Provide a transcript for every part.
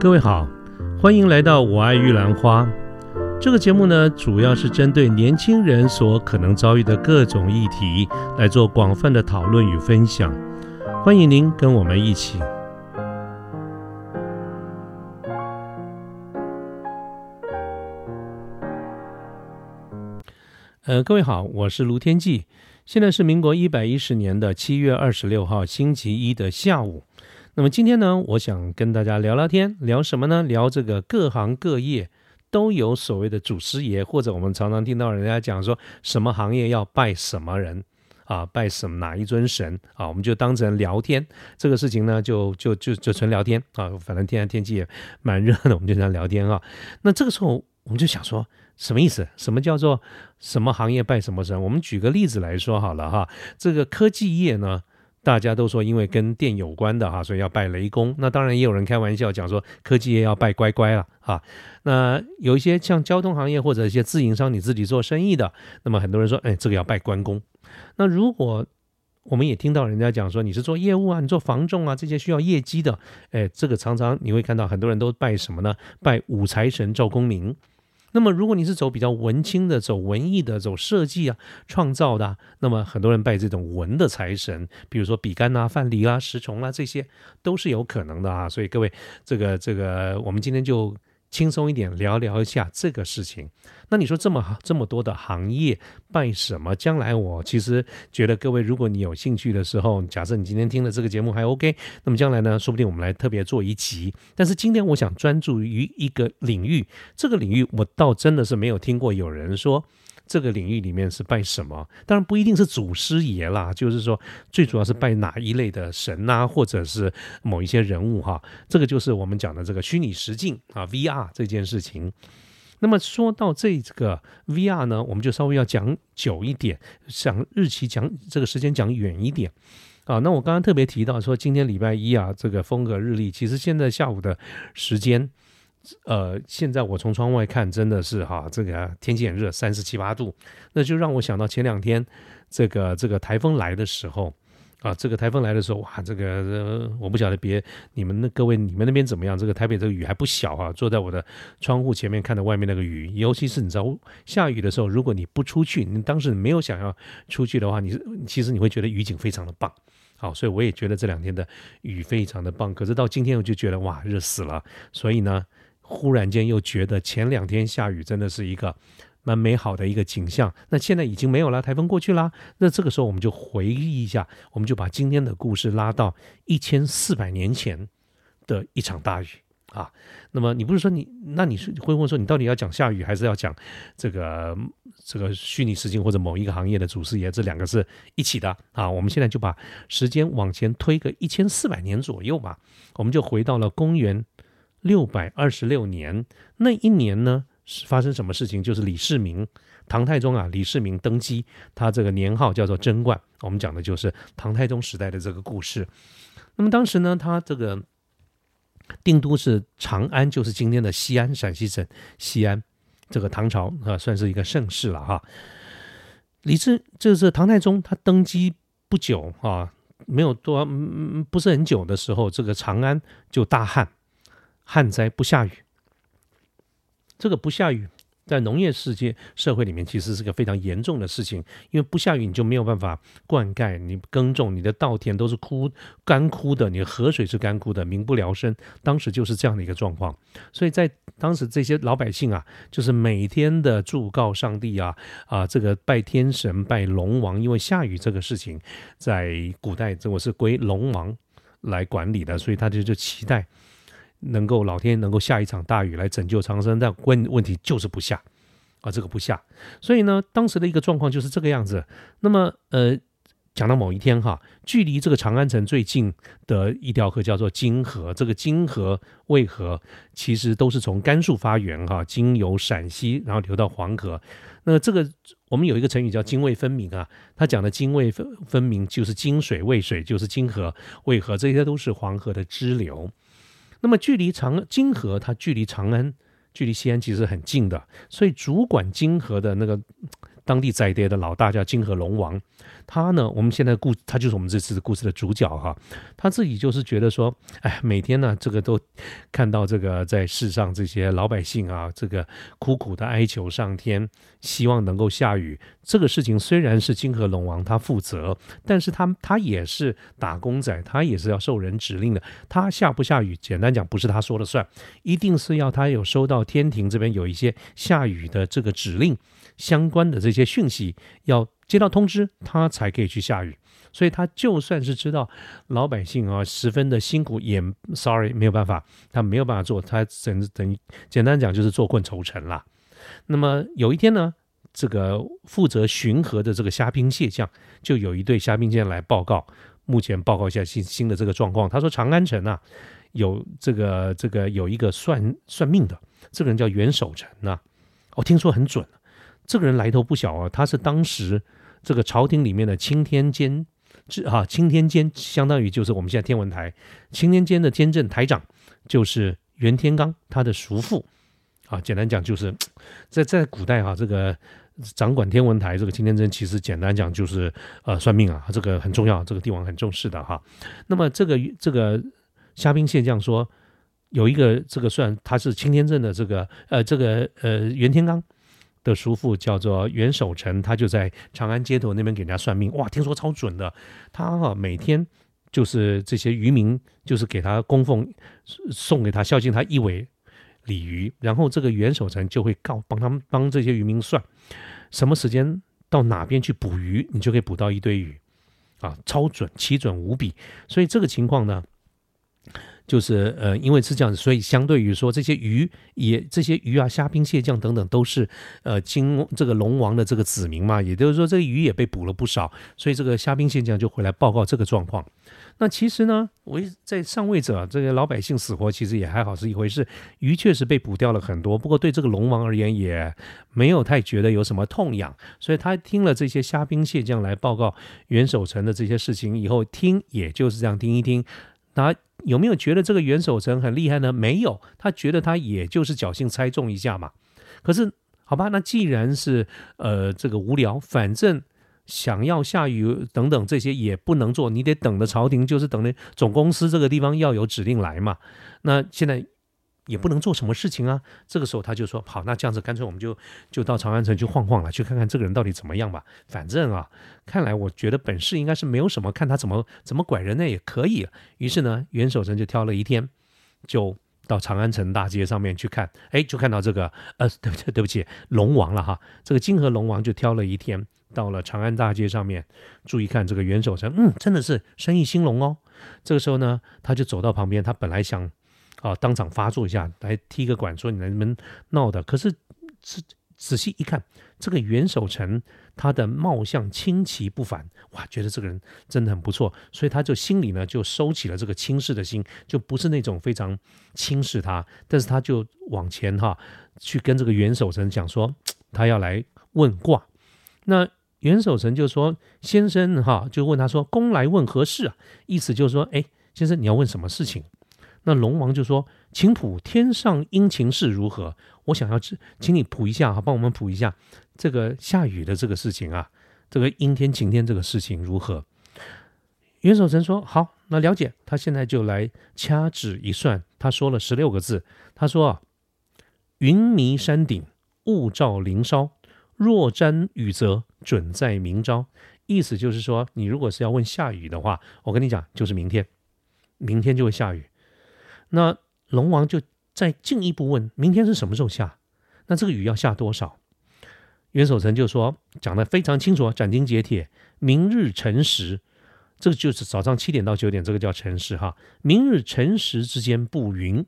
各位好，欢迎来到我爱玉兰花。这个节目呢，主要是针对年轻人所可能遭遇的各种议题来做广泛的讨论与分享。欢迎您跟我们一起。呃，各位好，我是卢天记。现在是民国一百一十年的七月二十六号星期一的下午。那么今天呢，我想跟大家聊聊天，聊什么呢？聊这个各行各业都有所谓的祖师爷，或者我们常常听到人家讲说什么行业要拜什么人啊，拜什么哪一尊神啊，我们就当成聊天这个事情呢，就就就就纯聊天啊。反正天天气也蛮热的，我们就这样聊天啊。那这个时候我们就想说，什么意思？什么叫做什么行业拜什么神？我们举个例子来说好了哈，这个科技业呢。大家都说，因为跟电有关的哈，所以要拜雷公。那当然也有人开玩笑讲说，科技业要拜乖乖了啊。那有一些像交通行业或者一些自营商，你自己做生意的，那么很多人说，哎，这个要拜关公。那如果我们也听到人家讲说，你是做业务啊，你做房仲啊，这些需要业绩的，哎，这个常常你会看到很多人都拜什么呢？拜五财神赵公明。那么，如果你是走比较文青的、走文艺的、走设计啊、创造的，那么很多人拜这种文的财神，比如说比干啊、范蠡啊、石崇啊，这些都是有可能的啊。所以各位，这个这个，我们今天就。轻松一点聊聊一下这个事情。那你说这么这么多的行业拜什么？将来我其实觉得各位，如果你有兴趣的时候，假设你今天听了这个节目还 OK，那么将来呢，说不定我们来特别做一集。但是今天我想专注于一个领域，这个领域我倒真的是没有听过有人说。这个领域里面是拜什么？当然不一定是祖师爷啦，就是说最主要是拜哪一类的神呐，或者是某一些人物哈。这个就是我们讲的这个虚拟实境啊，VR 这件事情。那么说到这个 VR 呢，我们就稍微要讲久一点，讲日期讲这个时间讲远一点啊。那我刚刚特别提到说，今天礼拜一啊，这个风格日历，其实现在下午的时间。呃，现在我从窗外看，真的是哈，这个天气很热，三十七八度，那就让我想到前两天这个这个台风来的时候啊，这个台风来的时候，哇，这个我不晓得别你们那各位你们那边怎么样？这个台北这个雨还不小啊，坐在我的窗户前面看着外面那个雨，尤其是你知道下雨的时候，如果你不出去，你当时没有想要出去的话，你其实你会觉得雨景非常的棒，好，所以我也觉得这两天的雨非常的棒。可是到今天我就觉得哇，热死了，所以呢。忽然间又觉得前两天下雨真的是一个蛮美好的一个景象，那现在已经没有了，台风过去啦。那这个时候我们就回忆一下，我们就把今天的故事拉到一千四百年前的一场大雨啊。那么你不是说你，那你是会问说你到底要讲下雨，还是要讲这个这个虚拟实境或者某一个行业的祖师爷？这两个是一起的啊。我们现在就把时间往前推个一千四百年左右吧，我们就回到了公元。六百二十六年那一年呢，是发生什么事情？就是李世民，唐太宗啊，李世民登基，他这个年号叫做贞观。我们讲的就是唐太宗时代的这个故事。那么当时呢，他这个定都是长安，就是今天的西安，陕西省西安。这个唐朝啊，算是一个盛世了哈。李治就是唐太宗，他登基不久啊，没有多，嗯不是很久的时候，这个长安就大旱。旱灾不下雨，这个不下雨，在农业世界社会里面，其实是个非常严重的事情。因为不下雨，你就没有办法灌溉，你耕种，你的稻田都是枯干枯的，你的河水是干枯的，民不聊生。当时就是这样的一个状况。所以在当时，这些老百姓啊，就是每天的祝告上帝啊啊，这个拜天神、拜龙王，因为下雨这个事情，在古代这我是归龙王来管理的，所以他就就期待。能够老天能够下一场大雨来拯救长生，但问问题就是不下啊，这个不下。所以呢，当时的一个状况就是这个样子。那么，呃，讲到某一天哈，距离这个长安城最近的一条河叫做泾河。这个泾河渭河其实都是从甘肃发源哈，经由陕西，然后流到黄河。那这个我们有一个成语叫泾渭分明啊，它讲的泾渭分分明就是泾水渭水，就是泾河渭河，这些都是黄河的支流。那么距离长金河，它距离长安、距离西安其实很近的，所以主管金河的那个当地宰爹的老大叫金河龙王，他呢，我们现在故他就是我们这次故事的主角哈。他自己就是觉得说，哎，每天呢，这个都看到这个在世上这些老百姓啊，这个苦苦的哀求上天，希望能够下雨。这个事情虽然是金河龙王他负责，但是他他也是打工仔，他也是要受人指令的。他下不下雨，简单讲不是他说了算，一定是要他有收到天庭这边有一些下雨的这个指令。相关的这些讯息要接到通知，他才可以去下雨。所以他就算是知道老百姓啊十分的辛苦，也 sorry 没有办法，他没有办法做，他等等于简单讲就是坐困愁城啦。那么有一天呢，这个负责巡河的这个虾兵蟹将，就有一队虾兵蟹将来报告，目前报告一下新新的这个状况。他说长安城啊有这个这个有一个算算命的，这个人叫袁守诚呐，我听说很准。这个人来头不小啊，他是当时这个朝廷里面的青天监，啊，青天监相当于就是我们现在天文台青天监的监正台长，就是袁天罡他的叔父啊。简单讲就是在在古代哈，这个掌管天文台这个青天监，其实简单讲就是呃算命啊，这个很重要，这个帝王很重视的哈。那么这个这个虾兵蟹将说有一个这个算他是青天镇的这个呃这个呃袁天罡。的叔父叫做袁守诚，他就在长安街头那边给人家算命，哇，听说超准的。他哈每天就是这些渔民，就是给他供奉，送给他孝敬他一尾鲤鱼，然后这个袁守诚就会告帮他们帮这些渔民算什么时间到哪边去捕鱼，你就可以捕到一堆鱼，啊，超准，奇准无比。所以这个情况呢。就是呃，因为是这样子，所以相对于说这些鱼也这些鱼啊，虾兵蟹将等等都是呃金这个龙王的这个子民嘛，也就是说这个鱼也被捕了不少，所以这个虾兵蟹将就回来报告这个状况。那其实呢，我在上位者这个老百姓死活其实也还好是一回事，鱼确实被捕掉了很多，不过对这个龙王而言也没有太觉得有什么痛痒，所以他听了这些虾兵蟹将来报告袁守诚的这些事情以后，听也就是这样听一听，啊。有没有觉得这个袁守诚很厉害呢？没有，他觉得他也就是侥幸猜中一下嘛。可是好吧，那既然是呃这个无聊，反正想要下雨等等这些也不能做，你得等着朝廷，就是等着总公司这个地方要有指令来嘛。那现在。也不能做什么事情啊。这个时候他就说：“好，那这样子，干脆我们就就到长安城去晃晃了，去看看这个人到底怎么样吧。反正啊，看来我觉得本事应该是没有什么，看他怎么怎么拐人呢也可以。于是呢，袁守诚就挑了一天，就到长安城大街上面去看。哎，就看到这个呃，对不起，对不起，龙王了哈。这个金河龙王就挑了一天，到了长安大街上面，注意看这个袁守诚，嗯，真的是生意兴隆哦。这个时候呢，他就走到旁边，他本来想。啊！当场发作一下，来踢个馆，说你能不能闹的？可是仔仔细一看，这个袁守诚他的貌相清奇不凡，哇，觉得这个人真的很不错，所以他就心里呢就收起了这个轻视的心，就不是那种非常轻视他，但是他就往前哈去跟这个袁守诚讲说，他要来问卦。那袁守诚就说：“先生哈，就问他说，公来问何事啊？意思就是说，哎，先生你要问什么事情？”那龙王就说：“请卜天上阴晴事如何？我想要请请你卜一下哈，帮我们卜一下这个下雨的这个事情啊，这个阴天晴天这个事情如何？”袁守诚说：“好，那了解。”他现在就来掐指一算，他说了十六个字。他说：“啊，云迷山顶，雾罩林梢，若沾雨泽，准在明朝。”意思就是说，你如果是要问下雨的话，我跟你讲，就是明天，明天就会下雨。那龙王就再进一步问：明天是什么时候下？那这个雨要下多少？袁守诚就说讲的非常清楚，斩钉截铁：明日辰时，这个就是早上七点到九点，这个叫辰时哈。明日辰时之间布云，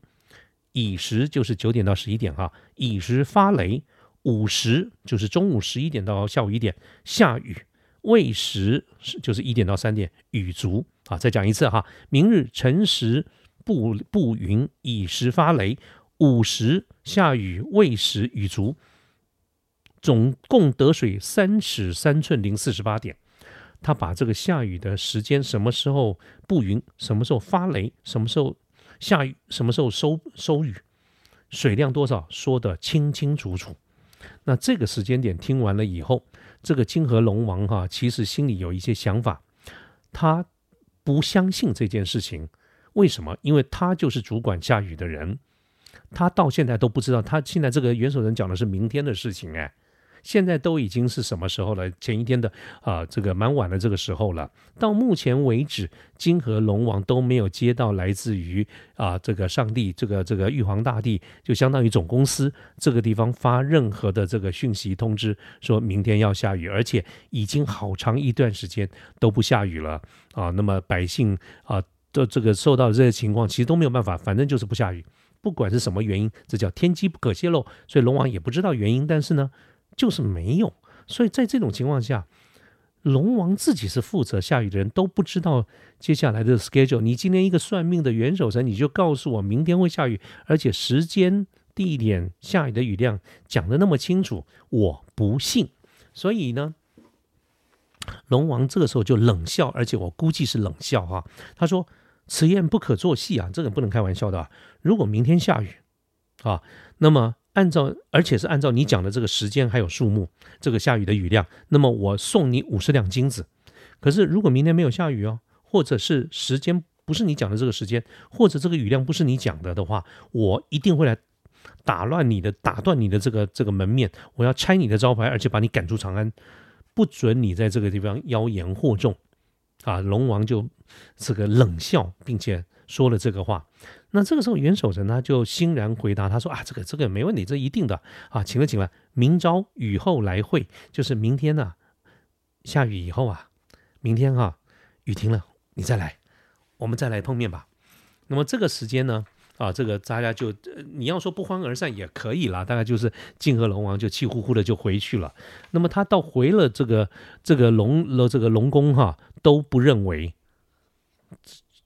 乙时就是九点到十一点哈。乙时发雷，午时就是中午十一点到下午一点下雨，未时是就是一点到三点雨足啊。再讲一次哈，明日辰时。不不云，以时发雷，午时下雨，未时雨足，总共得水三尺三寸零四十八点。他把这个下雨的时间，什么时候布云，什么时候发雷，什么时候下雨，什么时候收收雨，水量多少，说得清清楚楚。那这个时间点听完了以后，这个金河龙王哈，其实心里有一些想法，他不相信这件事情。为什么？因为他就是主管下雨的人，他到现在都不知道，他现在这个元首人讲的是明天的事情，哎。现在都已经是什么时候了？前一天的啊，这个蛮晚的这个时候了。到目前为止，金河龙王都没有接到来自于啊这个上帝，这个这个玉皇大帝，就相当于总公司这个地方发任何的这个讯息通知，说明天要下雨，而且已经好长一段时间都不下雨了啊。那么百姓啊这这个受到这些情况，其实都没有办法，反正就是不下雨，不管是什么原因，这叫天机不可泄露，所以龙王也不知道原因，但是呢。就是没有，所以在这种情况下，龙王自己是负责下雨的人，都不知道接下来的 schedule。你今天一个算命的元首神，你就告诉我明天会下雨，而且时间、地点、下雨的雨量讲的那么清楚，我不信。所以呢，龙王这个时候就冷笑，而且我估计是冷笑哈。他说：“此宴不可作戏啊，这个不能开玩笑的啊。如果明天下雨啊，那么。”按照，而且是按照你讲的这个时间还有数目，这个下雨的雨量，那么我送你五十两金子。可是如果明天没有下雨哦，或者是时间不是你讲的这个时间，或者这个雨量不是你讲的的话，我一定会来打乱你的，打断你的这个这个门面，我要拆你的招牌，而且把你赶出长安，不准你在这个地方妖言惑众。啊，龙王就这个冷笑，并且说了这个话。那这个时候，元守臣呢就欣然回答他说：“啊，这个这个没问题，这一定的啊，请了请了，明朝雨后来会，就是明天呢下雨以后啊，明天哈雨停了，你再来，我们再来碰面吧。那么这个时间呢，啊，这个大家就你要说不欢而散也可以啦，大概就是泾河龙王就气呼呼的就回去了。那么他到回了这个这个龙了这个龙宫哈都不认为。”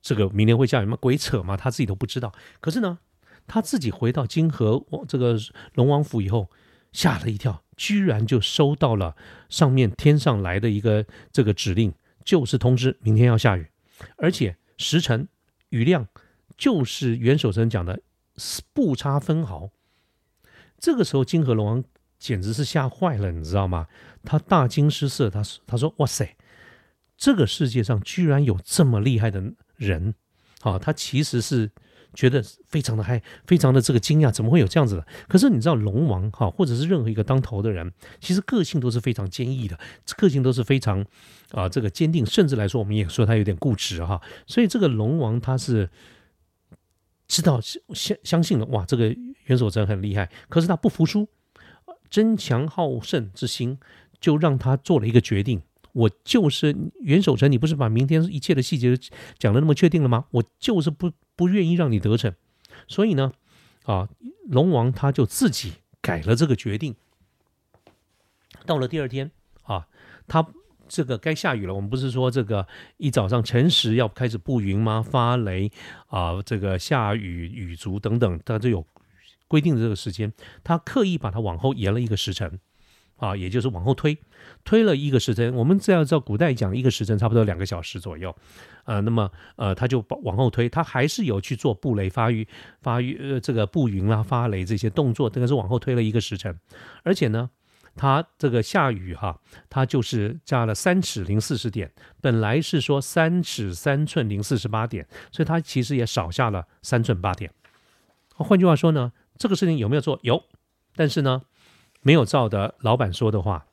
这个明年会下雨吗？鬼扯嘛，他自己都不知道。可是呢，他自己回到泾河这个龙王府以后，吓了一跳，居然就收到了上面天上来的一个这个指令，就是通知明天要下雨，而且时辰、雨量就是袁守诚讲的不差分毫。这个时候，金河龙王简直是吓坏了，你知道吗？他大惊失色，他他说：“哇塞，这个世界上居然有这么厉害的！”人，啊，他其实是觉得非常的嗨，非常的这个惊讶，怎么会有这样子的？可是你知道，龙王哈，或者是任何一个当头的人，其实个性都是非常坚毅的，个性都是非常啊，这个坚定，甚至来说，我们也说他有点固执哈。所以这个龙王他是知道相相信了，哇，这个袁守诚很厉害，可是他不服输，争强好胜之心就让他做了一个决定。我就是袁守诚，你不是把明天一切的细节讲的那么确定了吗？我就是不不愿意让你得逞，所以呢，啊，龙王他就自己改了这个决定。到了第二天啊，他这个该下雨了。我们不是说这个一早上辰时要开始布云吗？发雷啊，这个下雨雨足等等，他就有规定的这个时间，他刻意把它往后延了一个时辰。啊，也就是往后推，推了一个时辰。我们这样照古代讲，一个时辰差不多两个小时左右。呃，那么呃，他就往后推，他还是有去做布雷发育、发育呃这个布云啦、发雷这些动作，这个是往后推了一个时辰。而且呢，他这个下雨哈，他就是加了三尺零四十点，本来是说三尺三寸零四十八点，所以他其实也少下了三寸八点。换句话说呢，这个事情有没有做？有，但是呢。没有照的老板说的话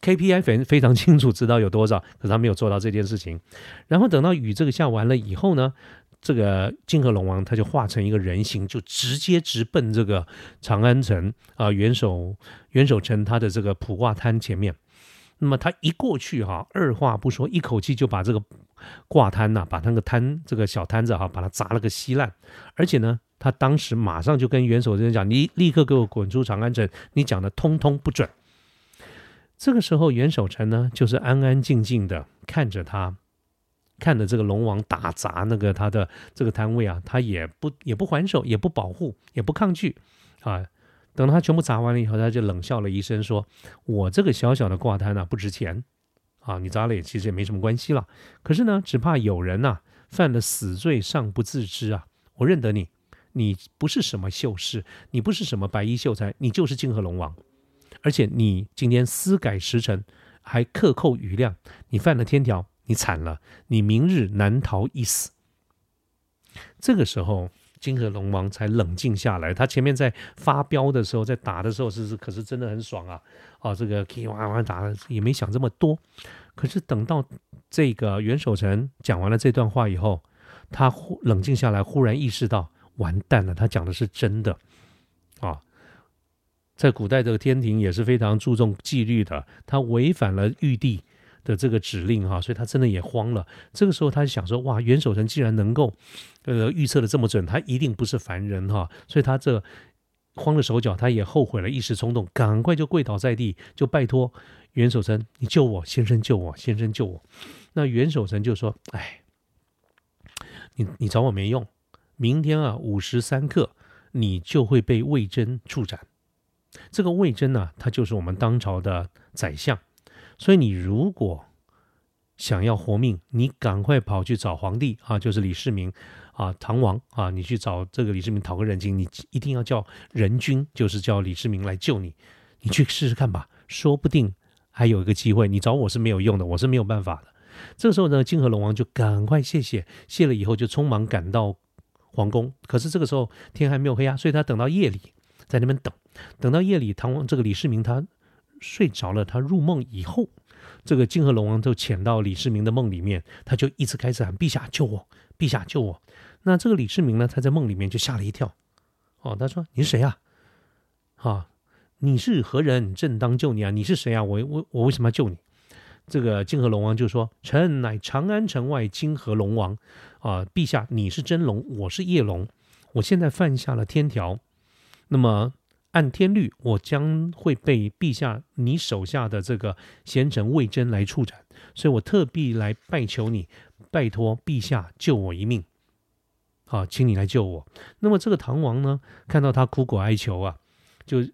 ，KPI 非非常清楚，知道有多少，可是他没有做到这件事情。然后等到雨这个下完了以后呢，这个金河龙王他就化成一个人形，就直接直奔这个长安城啊元首元首城他的这个普挂摊前面。那么他一过去哈，二话不说，一口气就把这个挂摊呐，把那个摊这个小摊子哈，把它砸了个稀烂，而且呢。他当时马上就跟元首人讲：“你立刻给我滚出长安城！你讲的通通不准。”这个时候，元守臣呢，就是安安静静的看着他，看着这个龙王打砸那个他的这个摊位啊，他也不也不还手，也不保护，也不抗拒啊。等他全部砸完了以后，他就冷笑了一声，说：“我这个小小的挂摊呢，不值钱啊，你砸了也其实也没什么关系了。可是呢，只怕有人呐犯了死罪尚不自知啊，我认得你。”你不是什么秀士，你不是什么白衣秀才，你就是泾河龙王。而且你今天私改时辰，还克扣余量，你犯了天条，你惨了，你明日难逃一死。这个时候，泾河龙王才冷静下来。他前面在发飙的时候，在打的时候，是是，可是真的很爽啊！啊，这个哇哇打，也没想这么多。可是等到这个袁守诚讲完了这段话以后，他忽冷静下来，忽然意识到，完蛋了，他讲的是真的啊！在古代，这个天庭也是非常注重纪律的，他违反了玉帝的这个指令哈，所以他真的也慌了。这个时候，他就想说，哇，袁守诚既然能够呃预测的这么准，他一定不是凡人哈，所以他这慌了手脚，他也后悔了，一时冲动，赶快就跪倒在地，就拜托袁守诚，你救我，先生救我，先生救我。那袁守诚就说，哎。你你找我没用，明天啊午时三刻，你就会被魏征处斩。这个魏征呢，他就是我们当朝的宰相，所以你如果想要活命，你赶快跑去找皇帝啊，就是李世民啊，唐王啊，你去找这个李世民讨个人情，你一定要叫仁君，就是叫李世民来救你，你去试试看吧，说不定还有一个机会。你找我是没有用的，我是没有办法的。这个时候呢，泾河龙王就赶快谢谢，谢了以后就匆忙赶到皇宫。可是这个时候天还没有黑啊，所以他等到夜里在那边等，等到夜里唐王这个李世民他睡着了，他入梦以后，这个泾河龙王就潜到李世民的梦里面，他就一直开始喊陛下救我，陛下救我。那这个李世民呢，他在梦里面就吓了一跳，哦，他说你是谁啊？啊，你是何人？正当救你啊！你是谁啊？我我我为什么要救你？这个泾河龙王就说：“臣乃长安城外泾河龙王，啊，陛下你是真龙，我是夜龙，我现在犯下了天条，那么按天律，我将会被陛下你手下的这个贤臣魏征来处斩，所以我特地来拜求你，拜托陛下救我一命，好，请你来救我。那么这个唐王呢，看到他苦苦哀求啊，就。”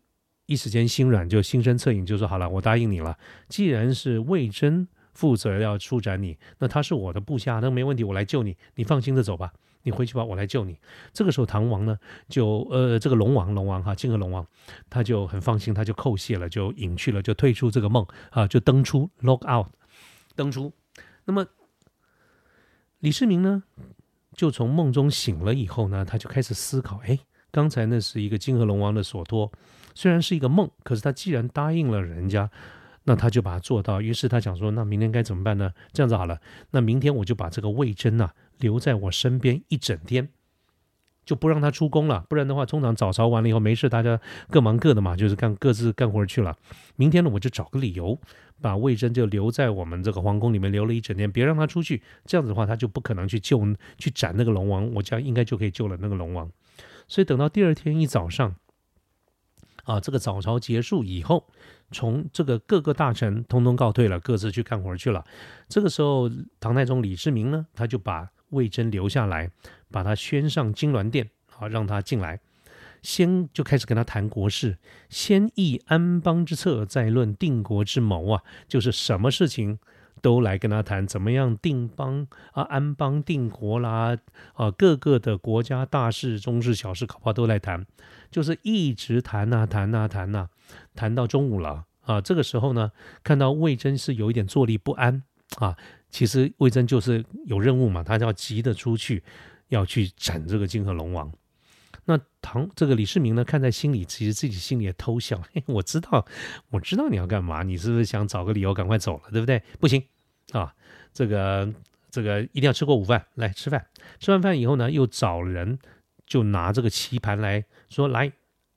一时间心软，就心生恻隐，就说好了，我答应你了。既然是魏征负责要处斩你，那他是我的部下，那没问题，我来救你，你放心的走吧，你回去吧，我来救你。这个时候，唐王呢，就呃，这个龙王，龙王哈，金河龙王，他就很放心，他就叩谢了，就隐去了，就退出这个梦啊，就登出 log out，登出。那么李世民呢，就从梦中醒了以后呢，他就开始思考，哎，刚才那是一个金河龙王的所托。虽然是一个梦，可是他既然答应了人家，那他就把它做到。于是他想说：“那明天该怎么办呢？”这样子好了，那明天我就把这个魏征呐留在我身边一整天，就不让他出宫了。不然的话，通常早朝完了以后没事，大家各忙各的嘛，就是干各自干活去了。明天呢，我就找个理由把魏征就留在我们这个皇宫里面留了一整天，别让他出去。这样子的话，他就不可能去救去斩那个龙王，我这样应该就可以救了那个龙王。所以等到第二天一早上。啊，这个早朝结束以后，从这个各个大臣通通告退了，各自去干活去了。这个时候，唐太宗李世民呢，他就把魏征留下来，把他宣上金銮殿，好，让他进来，先就开始跟他谈国事，先议安邦之策，再论定国之谋啊，就是什么事情。都来跟他谈怎么样定邦啊，安邦定国啦，啊，各个的国家大事、中事、小事，恐怕都来谈，就是一直谈呐，谈呐，谈呐，谈到中午了啊。这个时候呢，看到魏征是有一点坐立不安啊。其实魏征就是有任务嘛，他要急着出去，要去斩这个泾河龙王。那唐这个李世民呢，看在心里，其实自己心里也偷笑。嘿，我知道，我知道你要干嘛，你是不是想找个理由赶快走了，对不对？不行啊，这个这个一定要吃过午饭来吃饭。吃完饭以后呢，又找人就拿这个棋盘来说，来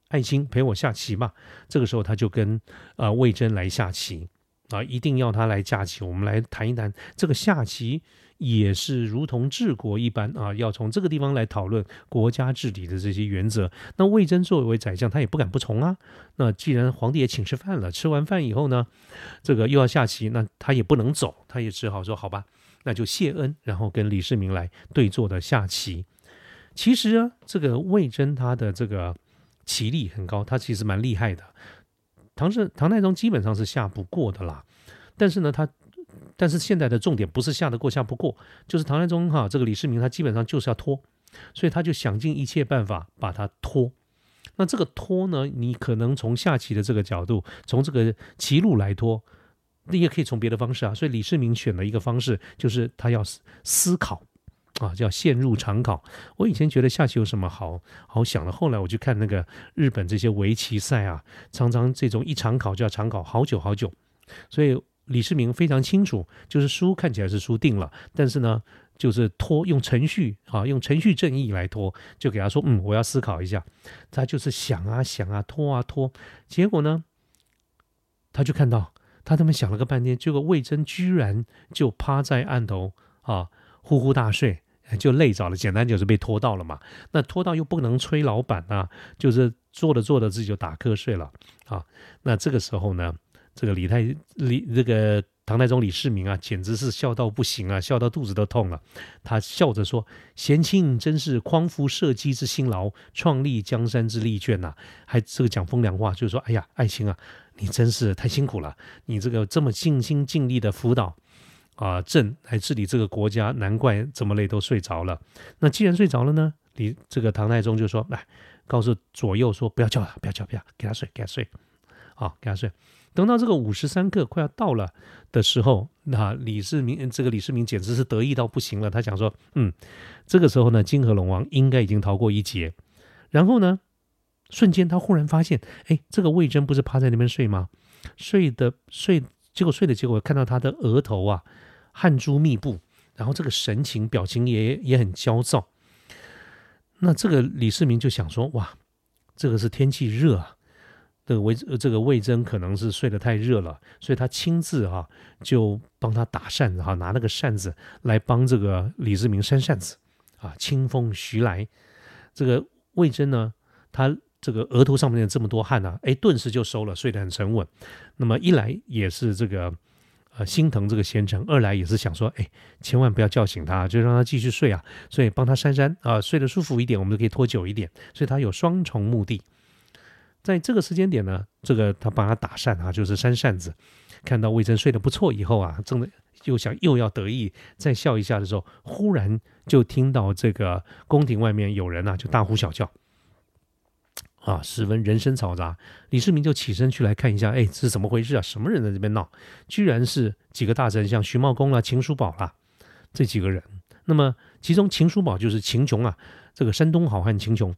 爱卿陪我下棋嘛。这个时候他就跟呃魏征来下棋啊，一定要他来下棋。我们来谈一谈这个下棋。也是如同治国一般啊，要从这个地方来讨论国家治理的这些原则。那魏征作为宰相，他也不敢不从啊。那既然皇帝也请吃饭了，吃完饭以后呢，这个又要下棋，那他也不能走，他也只好说好吧，那就谢恩，然后跟李世民来对坐的下棋。其实啊，这个魏征他的这个棋力很高，他其实蛮厉害的。唐是唐太宗基本上是下不过的啦，但是呢，他。但是现在的重点不是下得过下不过，就是唐太宗哈这个李世民他基本上就是要拖所以他就想尽一切办法把他拖。那这个拖呢，你可能从下棋的这个角度，从这个棋路来拖，你也可以从别的方式啊。所以李世民选了一个方式，就是他要思考。啊，叫陷入长考。我以前觉得下棋有什么好好想的，后来我去看那个日本这些围棋赛啊，常常这种一长考就要长考好久好久。所以李世民非常清楚，就是输看起来是输定了，但是呢，就是拖用程序啊，用程序正义来拖，就给他说，嗯，我要思考一下。他就是想啊想啊拖啊拖，结果呢，他就看到他这么想了个半天，结果魏征居然就趴在案头啊，呼呼大睡。就累着了，简单就是被拖到了嘛。那拖到又不能催老板啊，就是做着做着自己就打瞌睡了啊。那这个时候呢，这个李太李这个唐太宗李世民啊，简直是笑到不行啊，笑到肚子都痛了。他笑着说：“贤卿真是匡扶社稷之辛劳，创立江山之力卷呐。”还这个讲风凉话，就是说：“哎呀，爱卿啊，你真是太辛苦了，你这个这么尽心尽力的辅导。”啊，朕来治理这个国家，难怪这么累都睡着了。那既然睡着了呢，你这个唐太宗就说：“来，告诉左右说，不要叫了，不要叫，不要给他睡，给他睡，好，给他睡。”等到这个午时三刻快要到了的时候，那李世民这个李世民简直是得意到不行了。他想说：“嗯，这个时候呢，金河龙王应该已经逃过一劫。”然后呢，瞬间他忽然发现，哎，这个魏征不是趴在那边睡吗？睡的睡，结果睡的结果看到他的额头啊。汗珠密布，然后这个神情表情也也很焦躁。那这个李世民就想说：哇，这个是天气热啊，这个魏这个魏征可能是睡得太热了，所以他亲自哈就帮他打扇子哈，拿那个扇子来帮这个李世民扇扇子啊。清风徐来，这个魏征呢，他这个额头上面有这么多汗呢，哎，顿时就收了，睡得很沉稳。那么一来也是这个。呃，心疼这个贤臣；二来也是想说，哎，千万不要叫醒他，就让他继续睡啊。所以帮他扇扇啊，睡得舒服一点，我们就可以拖久一点。所以他有双重目的。在这个时间点呢，这个他帮他打扇啊，就是扇扇子。看到魏征睡得不错以后啊，真的又想又要得意再笑一下的时候，忽然就听到这个宫廷外面有人啊，就大呼小叫。啊，十分人声嘈杂，李世民就起身去来看一下，哎，这是怎么回事啊？什么人在这边闹？居然是几个大臣，像徐茂公啦、秦叔宝啦这几个人。那么其中秦叔宝就是秦琼啊，这个山东好汉秦琼。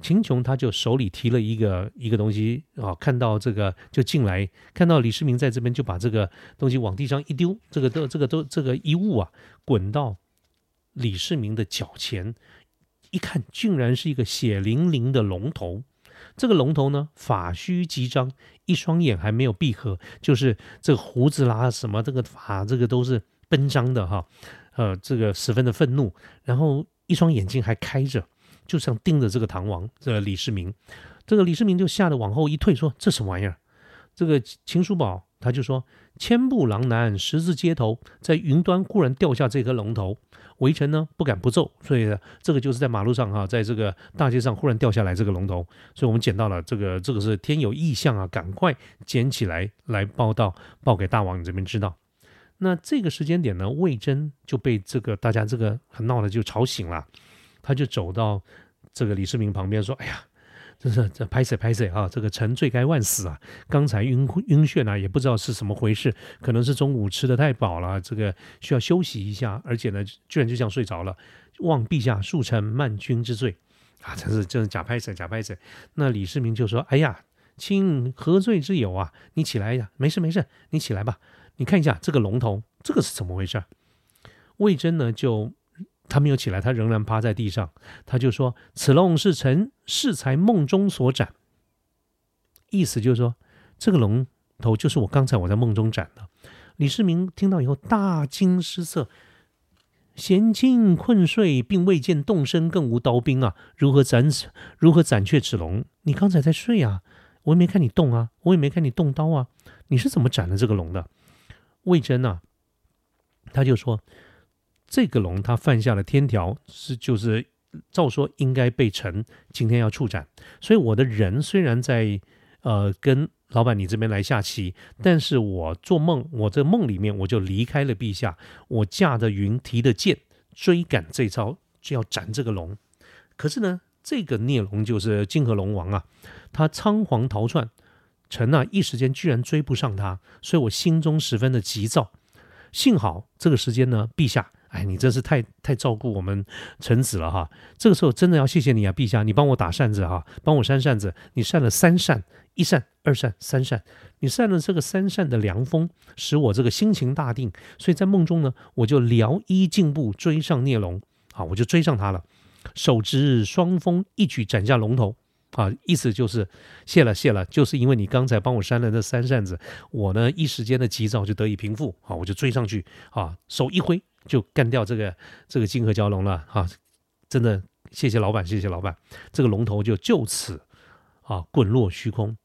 秦琼他就手里提了一个一个东西啊，看到这个就进来，看到李世民在这边，就把这个东西往地上一丢，这个都这个都这个一物啊，滚到李世民的脚前，一看，竟然是一个血淋淋的龙头。这个龙头呢，法须极张，一双眼还没有闭合，就是这个胡子啦，什么这个法，这个都是奔张的哈，呃，这个十分的愤怒，然后一双眼睛还开着，就像盯着这个唐王，这个李世民，这个李世民就吓得往后一退，说这什么玩意儿？这个秦叔宝他就说：“千步狼男，十字街头，在云端忽然掉下这颗龙头，围城呢不敢不奏。所以呢，这个就是在马路上哈，在这个大街上忽然掉下来这个龙头，所以我们捡到了这个，这个是天有异象啊，赶快捡起来来报道，报给大王你这边知道。那这个时间点呢，魏征就被这个大家这个很闹的就吵醒了，他就走到这个李世民旁边说：‘哎呀。’这是这拍谁拍谁啊！这个臣罪该万死啊！刚才晕晕眩啊，也不知道是什么回事，可能是中午吃的太饱了，这个需要休息一下，而且呢，居然就这样睡着了。望陛下恕臣慢君之罪啊！真是真是假拍谁假拍谁。那李世民就说：“哎呀，卿何罪之有啊？你起来呀，没事没事，你起来吧。你看一下这个龙头，这个是怎么回事？”魏征呢就。他没有起来，他仍然趴在地上。他就说：“此龙是臣适才梦中所斩。”意思就是说，这个龙头就是我刚才我在梦中斩的。李世民听到以后大惊失色：“贤卿困睡，并未见动身，更无刀兵啊，如何斩此？如何斩却此龙？你刚才在睡啊，我也没看你动啊，我也没看你动刀啊，你是怎么斩了这个龙的？”魏征啊，他就说。这个龙他犯下了天条，是就是照说应该被臣今天要处斩。所以我的人虽然在呃跟老板你这边来下棋，但是我做梦，我这梦里面我就离开了陛下，我驾着云提的剑追赶这招就要斩这个龙。可是呢，这个孽龙就是金河龙王啊，他仓皇逃窜，臣啊一时间居然追不上他，所以我心中十分的急躁。幸好这个时间呢，陛下。哎，你真是太太照顾我们臣子了哈！这个时候真的要谢谢你啊，陛下，你帮我打扇子哈，帮我扇扇子，你扇了三扇，一扇、二扇、三扇，你扇了这个三扇的凉风，使我这个心情大定，所以在梦中呢，我就撩衣进步追上孽龙，啊，我就追上他了，手执双锋，一举斩下龙头。啊，意思就是谢了谢了，就是因为你刚才帮我扇了那三扇子，我呢一时间的急躁就得以平复，好，我就追上去，啊，手一挥就干掉这个这个金河蛟龙了，啊，真的谢谢老板，谢谢老板，这个龙头就就此啊滚落虚空。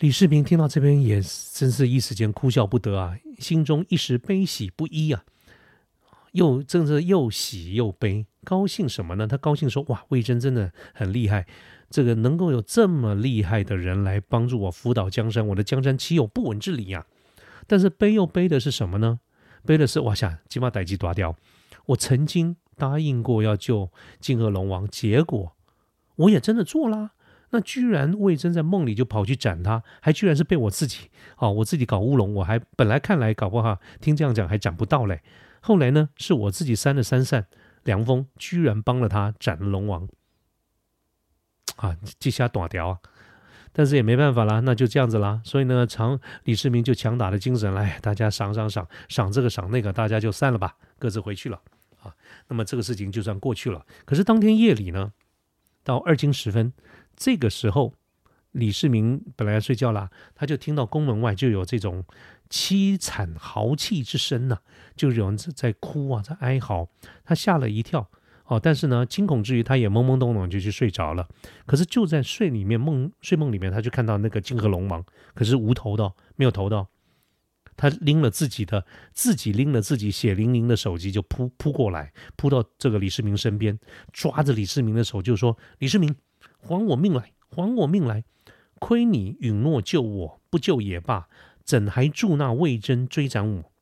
李世民听到这边也真是一时间哭笑不得啊，心中一时悲喜不一啊，又真是又喜又悲，高兴什么呢？他高兴说，哇，魏征真的很厉害。这个能够有这么厉害的人来帮助我辅导江山，我的江山岂有不稳之理呀？但是悲又悲的是什么呢？悲的是哇下金马逮鸡抓掉。我曾经答应过要救金河龙王，结果我也真的做啦。那居然魏征在梦里就跑去斩他，还居然是被我自己啊，我自己搞乌龙。我还本来看来搞不好听这样讲还斩不到嘞。后来呢，是我自己扇了三扇凉风，居然帮了他斩了龙王。啊，这下短条啊，但是也没办法啦，那就这样子啦。所以呢，常李世民就强打的精神来，大家赏赏赏，赏这个赏那个，大家就散了吧，各自回去了啊。那么这个事情就算过去了。可是当天夜里呢，到二更时分，这个时候李世民本来要睡觉啦，他就听到宫门外就有这种凄惨嚎泣之声呢，就有人在哭啊，在哀嚎，他吓了一跳。哦，但是呢，惊恐之余，他也懵懵懂懂就去睡着了。可是就在睡里面梦睡梦里面，他就看到那个金河龙王，可是无头的，没有头的。他拎了自己的，自己拎了自己血淋淋的手机，就扑扑过来，扑到这个李世民身边，抓着李世民的手就说：“李世民，还我命来，还我命来！亏你允诺救我，不救也罢，怎还助那魏征追斩我？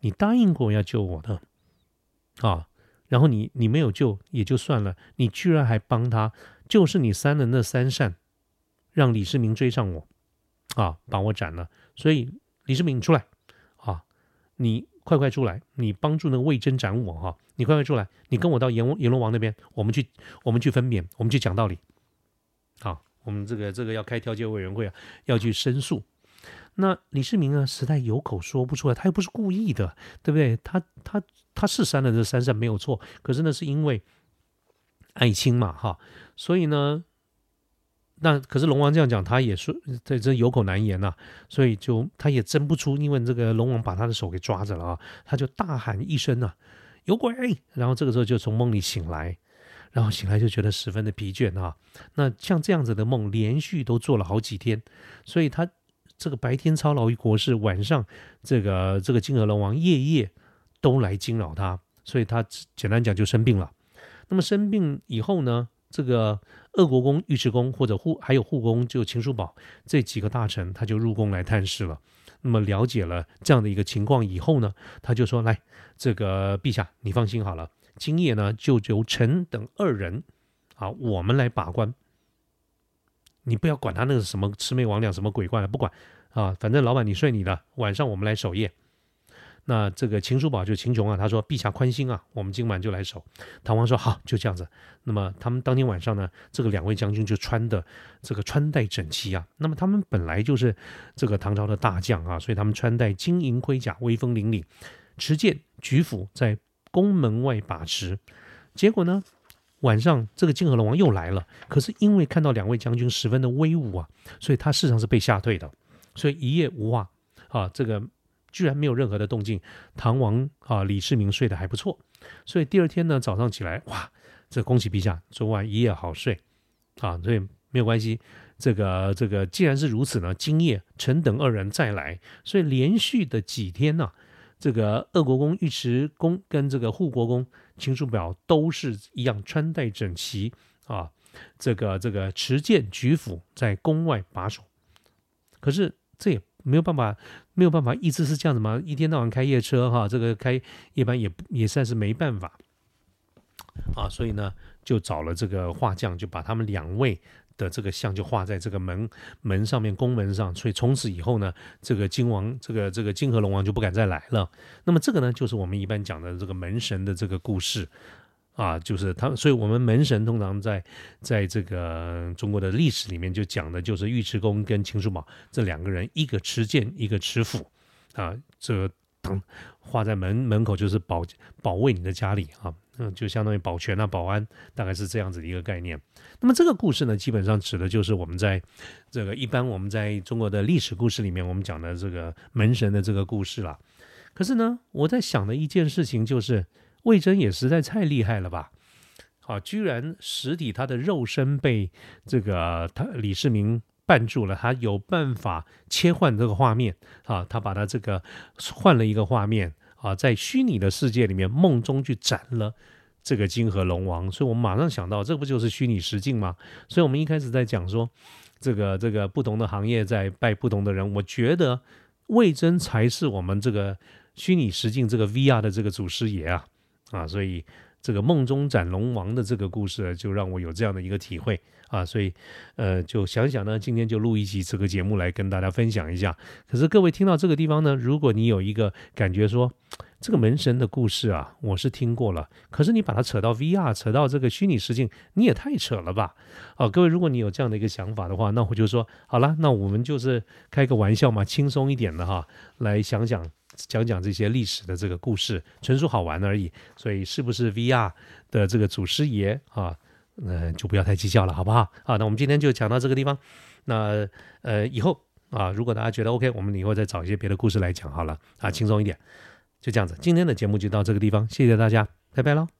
你答应过要救我的，啊！”然后你你没有救也就算了，你居然还帮他，就是你扇的那三扇，让李世民追上我，啊，把我斩了。所以李世民你出来，啊，你快快出来，你帮助那个魏征斩我哈，你快快出来，你跟我到阎王阎罗王那边，我们去我们去分娩，我们去讲道理，好，我们这个这个要开调解委员会啊，要去申诉。那李世民啊，实在有口说不出来，他又不是故意的，对不对？他他他是删了这三扇没有错，可是呢，是因为爱卿嘛，哈，所以呢，那可是龙王这样讲，他也说这这有口难言呐，所以就他也争不出，因为这个龙王把他的手给抓着了啊，他就大喊一声呐，有鬼！然后这个时候就从梦里醒来，然后醒来就觉得十分的疲倦啊。那像这样子的梦，连续都做了好几天，所以他。这个白天操劳于国事，晚上这个这个金河龙王夜夜都来惊扰他，所以他简单讲就生病了。那么生病以后呢，这个鄂国公尉迟恭或者护还有护公就秦叔宝这几个大臣，他就入宫来探视了。那么了解了这样的一个情况以后呢，他就说：“来，这个陛下，你放心好了，今夜呢就由臣等二人啊，我们来把关。”你不要管他那个什么魑魅魍魉什么鬼怪了，不管啊，反正老板你睡你的，晚上我们来守夜。那这个秦叔宝就秦琼啊，他说陛下宽心啊，我们今晚就来守。唐王说好，就这样子。那么他们当天晚上呢，这个两位将军就穿的这个穿戴整齐啊。那么他们本来就是这个唐朝的大将啊，所以他们穿戴金银盔甲，威风凛凛，持剑举斧在宫门外把持。结果呢？晚上，这个泾河龙王又来了。可是因为看到两位将军十分的威武啊，所以他事实上是被吓退的。所以一夜无话啊，这个居然没有任何的动静。唐王啊，李世民睡得还不错。所以第二天呢，早上起来，哇，这恭喜陛下，昨晚一夜好睡啊。所以没有关系。这个这个既然是如此呢，今夜臣等二人再来。所以连续的几天呢。这个鄂国公尉迟恭跟这个护国公秦叔宝都是一样穿戴整齐啊，这个这个持剑举斧在宫外把守。可是这也没有办法，没有办法，一直是这样子吗？一天到晚开夜车哈，这个开夜班也也算是没办法啊。所以呢，就找了这个画匠，就把他们两位的这个像就画在这个门门上面，宫门上。所以从此以后呢，这个金王，这个这个金河龙王就不敢再来了。那么这个呢，就是我们一般讲的这个门神的这个故事。啊，就是他，所以我们门神通常在在这个中国的历史里面就讲的就是尉迟恭跟秦叔宝这两个人，一个持剑，一个持斧，啊，这当画在门门口就是保保卫你的家里啊，嗯，就相当于保全啊、保安，大概是这样子的一个概念。那么这个故事呢，基本上指的就是我们在这个一般我们在中国的历史故事里面，我们讲的这个门神的这个故事了。可是呢，我在想的一件事情就是。魏征也实在太厉害了吧！啊，居然实体他的肉身被这个他李世民绊住了，他有办法切换这个画面啊，他把他这个换了一个画面啊，在虚拟的世界里面梦中去斩了这个金河龙王，所以我们马上想到，这不就是虚拟实境吗？所以我们一开始在讲说，这个这个不同的行业在拜不同的人，我觉得魏征才是我们这个虚拟实境这个 VR 的这个祖师爷啊！啊，所以这个梦中斩龙王的这个故事，就让我有这样的一个体会啊，所以呃，就想想呢，今天就录一集这个节目来跟大家分享一下。可是各位听到这个地方呢，如果你有一个感觉说，这个门神的故事啊，我是听过了，可是你把它扯到 VR，扯到这个虚拟实境，你也太扯了吧？啊，各位，如果你有这样的一个想法的话，那我就说好了，那我们就是开个玩笑嘛，轻松一点的哈，来想想。讲讲这些历史的这个故事，纯属好玩而已。所以是不是 VR 的这个祖师爷啊？呃，就不要太计较了，好不好？好，那我们今天就讲到这个地方。那呃，以后啊，如果大家觉得 OK，我们以后再找一些别的故事来讲好了啊，轻松一点。就这样子，今天的节目就到这个地方，谢谢大家，拜拜喽。